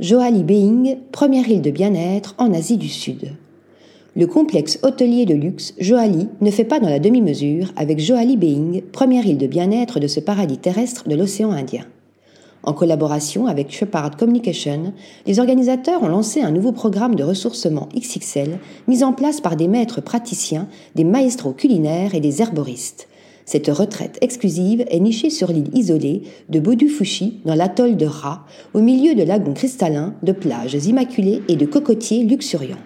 Joali Being, première île de bien-être en Asie du Sud. Le complexe hôtelier de luxe Joali ne fait pas dans la demi-mesure avec Joali Being, première île de bien-être de ce paradis terrestre de l'océan Indien. En collaboration avec Shepard Communication, les organisateurs ont lancé un nouveau programme de ressourcement XXL mis en place par des maîtres praticiens, des maestros culinaires et des herboristes. Cette retraite exclusive est nichée sur l'île isolée de Bodufushi dans l'atoll de Ra, au milieu de lagons cristallins, de plages immaculées et de cocotiers luxuriants.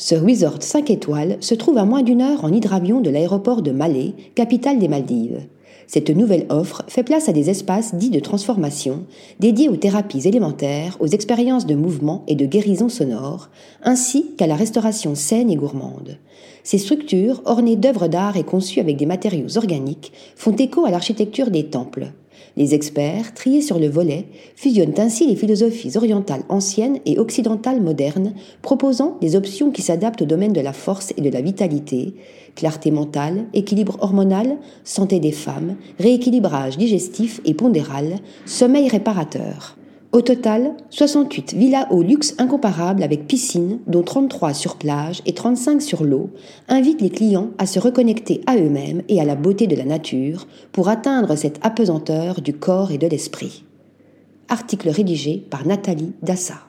Ce resort 5 étoiles se trouve à moins d'une heure en hydravion de l'aéroport de Malé, capitale des Maldives. Cette nouvelle offre fait place à des espaces dits de transformation, dédiés aux thérapies élémentaires, aux expériences de mouvement et de guérison sonore, ainsi qu'à la restauration saine et gourmande. Ces structures, ornées d'œuvres d'art et conçues avec des matériaux organiques, font écho à l'architecture des temples. Les experts, triés sur le volet, fusionnent ainsi les philosophies orientales anciennes et occidentales modernes, proposant des options qui s'adaptent au domaine de la force et de la vitalité, clarté mentale, équilibre hormonal, santé des femmes, rééquilibrage digestif et pondéral, sommeil réparateur. Au total, 68 villas au luxe incomparable avec piscine, dont 33 sur plage et 35 sur l'eau, invitent les clients à se reconnecter à eux-mêmes et à la beauté de la nature pour atteindre cette apesanteur du corps et de l'esprit. Article rédigé par Nathalie Dassa.